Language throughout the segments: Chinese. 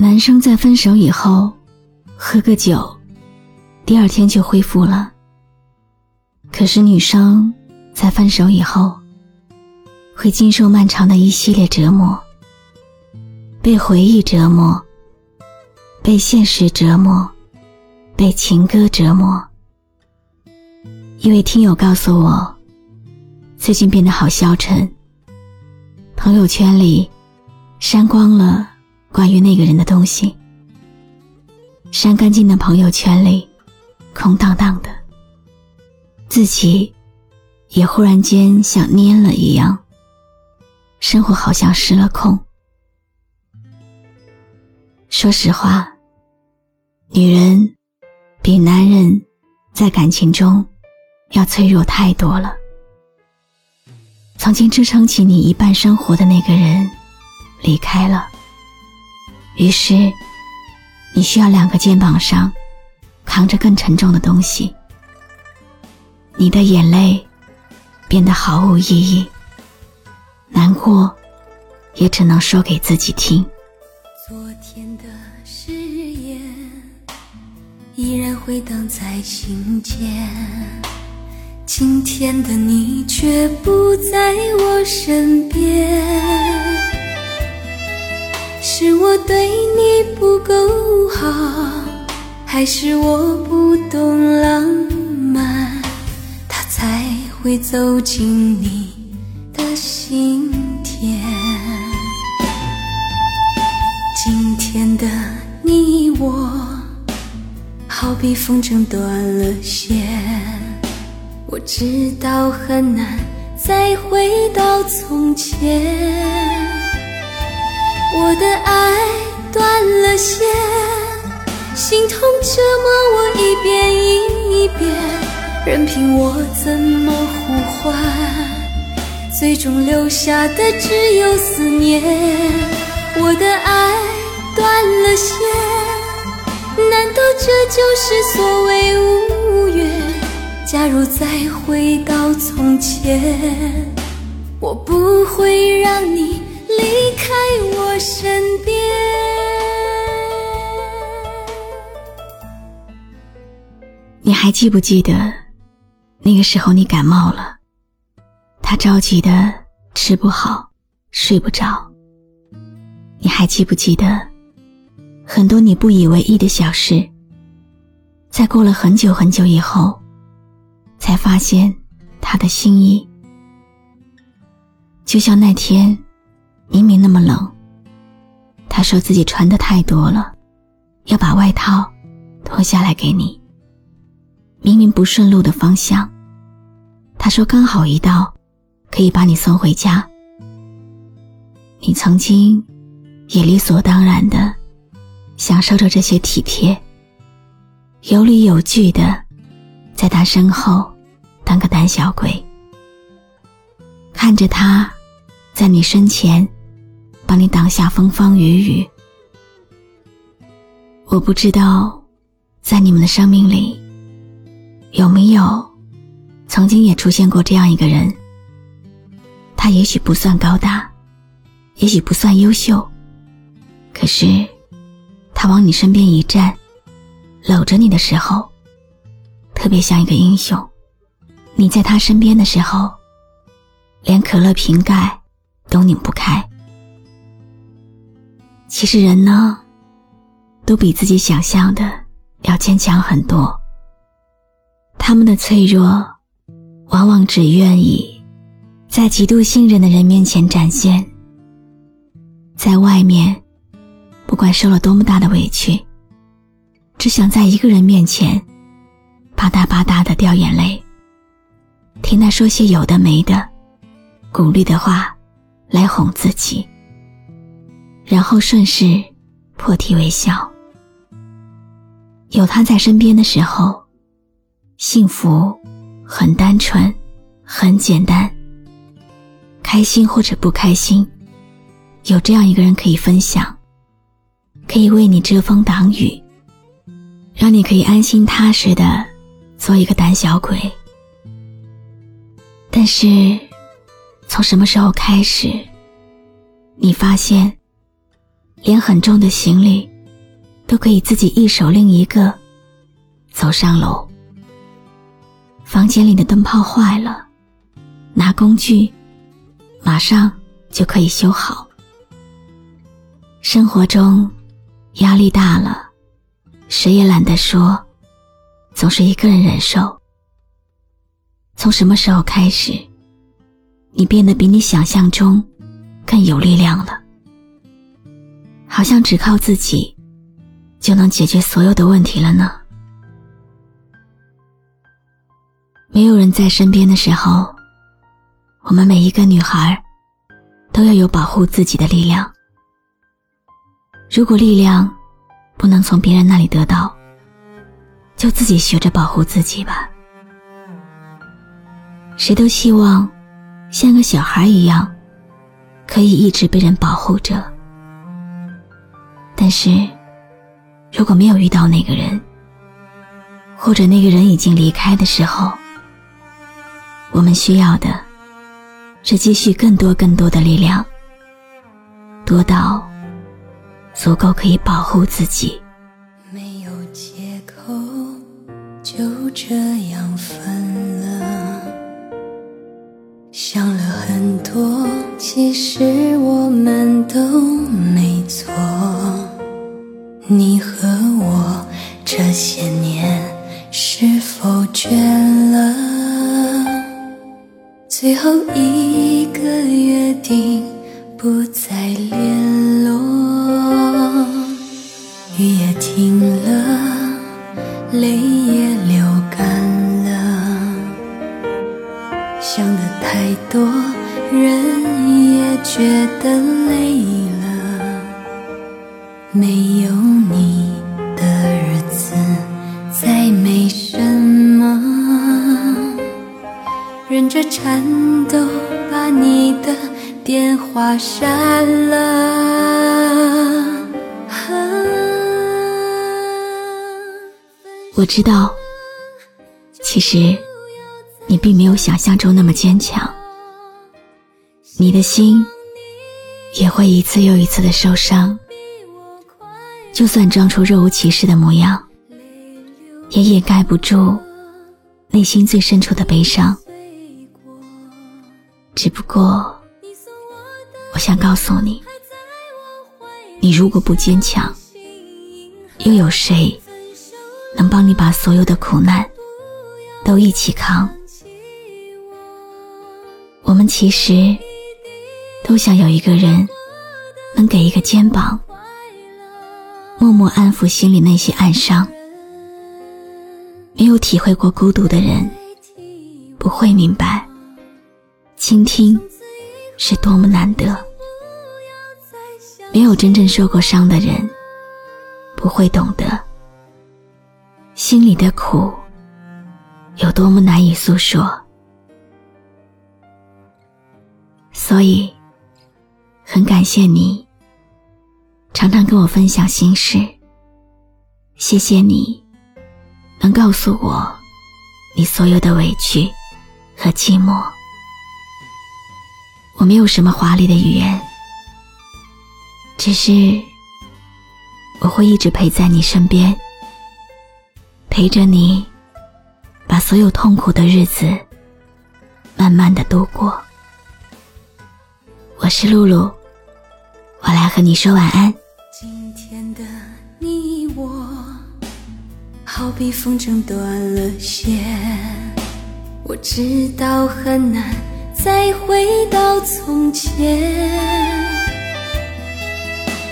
男生在分手以后喝个酒，第二天就恢复了。可是女生在分手以后，会经受漫长的一系列折磨，被回忆折磨，被现实折磨，被情歌折磨。一位听友告诉我，最近变得好消沉，朋友圈里。删光了关于那个人的东西，删干净的朋友圈里，空荡荡的。自己也忽然间像蔫了一样，生活好像失了控。说实话，女人比男人在感情中要脆弱太多了。曾经支撑起你一半生活的那个人。离开了，于是你需要两个肩膀上扛着更沉重的东西。你的眼泪变得毫无意义，难过也只能说给自己听。昨天的誓言依然回荡在心间，今天的你却不在我身边。是我对你不够好，还是我不懂浪漫，他才会走进你的心田？今天的你我，好比风筝断了线，我知道很难再回到从前。我的爱断了线，心痛折磨我一遍一遍，任凭我怎么呼唤，最终留下的只有思念。我的爱断了线，难道这就是所谓无缘？假如再回到从前，我不会让你。离开我身边。你还记不记得那个时候你感冒了，他着急的吃不好睡不着。你还记不记得很多你不以为意的小事，在过了很久很久以后，才发现他的心意。就像那天。明明那么冷，他说自己穿的太多了，要把外套脱下来给你。明明不顺路的方向，他说刚好一到，可以把你送回家。你曾经也理所当然的享受着这些体贴，有理有据的在他身后当个胆小鬼，看着他在你身前。帮你挡下风风雨雨。我不知道，在你们的生命里，有没有曾经也出现过这样一个人。他也许不算高大，也许不算优秀，可是他往你身边一站，搂着你的时候，特别像一个英雄。你在他身边的时候，连可乐瓶盖都拧不开。其实人呢，都比自己想象的要坚强很多。他们的脆弱，往往只愿意在极度信任的人面前展现。在外面，不管受了多么大的委屈，只想在一个人面前，吧嗒吧嗒的掉眼泪，听他说些有的没的，鼓励的话，来哄自己。然后顺势破涕为笑。有他在身边的时候，幸福很单纯，很简单。开心或者不开心，有这样一个人可以分享，可以为你遮风挡雨，让你可以安心踏实的做一个胆小鬼。但是，从什么时候开始，你发现，连很重的行李，都可以自己一手拎一个，走上楼。房间里的灯泡坏了，拿工具，马上就可以修好。生活中，压力大了，谁也懒得说，总是一个人忍受。从什么时候开始，你变得比你想象中更有力量了？好像只靠自己就能解决所有的问题了呢？没有人在身边的时候，我们每一个女孩都要有保护自己的力量。如果力量不能从别人那里得到，就自己学着保护自己吧。谁都希望像个小孩一样，可以一直被人保护着。但是，如果没有遇到那个人，或者那个人已经离开的时候，我们需要的是积蓄更多更多的力量，多到足够可以保护自己。没有借口，就这样最后一个约定，不再联络。雨也停了，泪也流干了。想的太多，人也觉得累了。没有着颤抖把你的电话删了。我知道，其实。你并没有想象中那么坚强，你的心也会一次又一次的受伤。就算装出若无其事的模样，也掩盖不住内心最深处的悲伤。只不过，我想告诉你，你如果不坚强，又有谁能帮你把所有的苦难都一起扛？我们其实都想有一个人能给一个肩膀，默默安抚心里那些暗伤。没有体会过孤独的人，不会明白倾听是多么难得。没有真正受过伤的人，不会懂得心里的苦有多么难以诉说。所以，很感谢你常常跟我分享心事。谢谢你，能告诉我你所有的委屈和寂寞。我没有什么华丽的语言，只是我会一直陪在你身边，陪着你，把所有痛苦的日子慢慢的度过。我是露露，我来和你说晚安。今天的你我，好比风筝断了线。我知道很难再回到从前，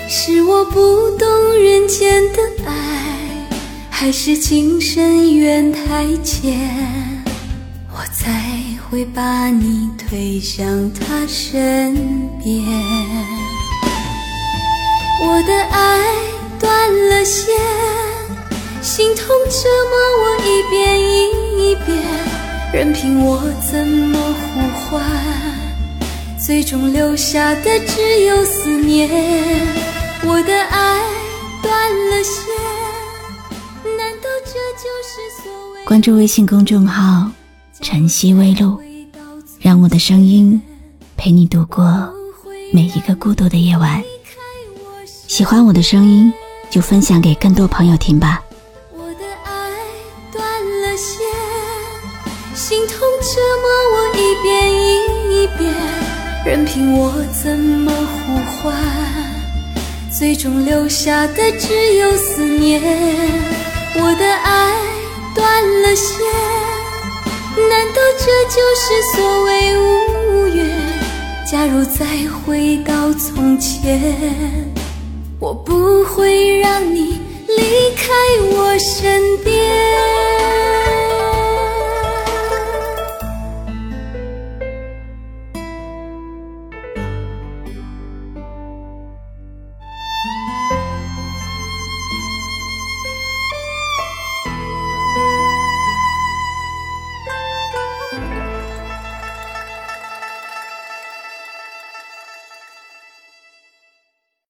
是我不懂人间的爱，还是情深缘太浅？我才会把你推向他身边。我的爱断了线，心痛折磨我一遍一遍，任凭我怎么呼唤，最终留下的只有思念。我的爱断了线，难道这就是所谓？关注微信公众号“晨曦微露”，让我的声音陪你度过每一个孤独的夜晚。喜欢我的声音，就分享给更多朋友听吧。心痛折磨我一遍一遍，任凭我怎么呼唤，最终留下的只有思念。我的爱断了线，难道这就是所谓无缘？假如再回到从前。我不会让你离开我身边。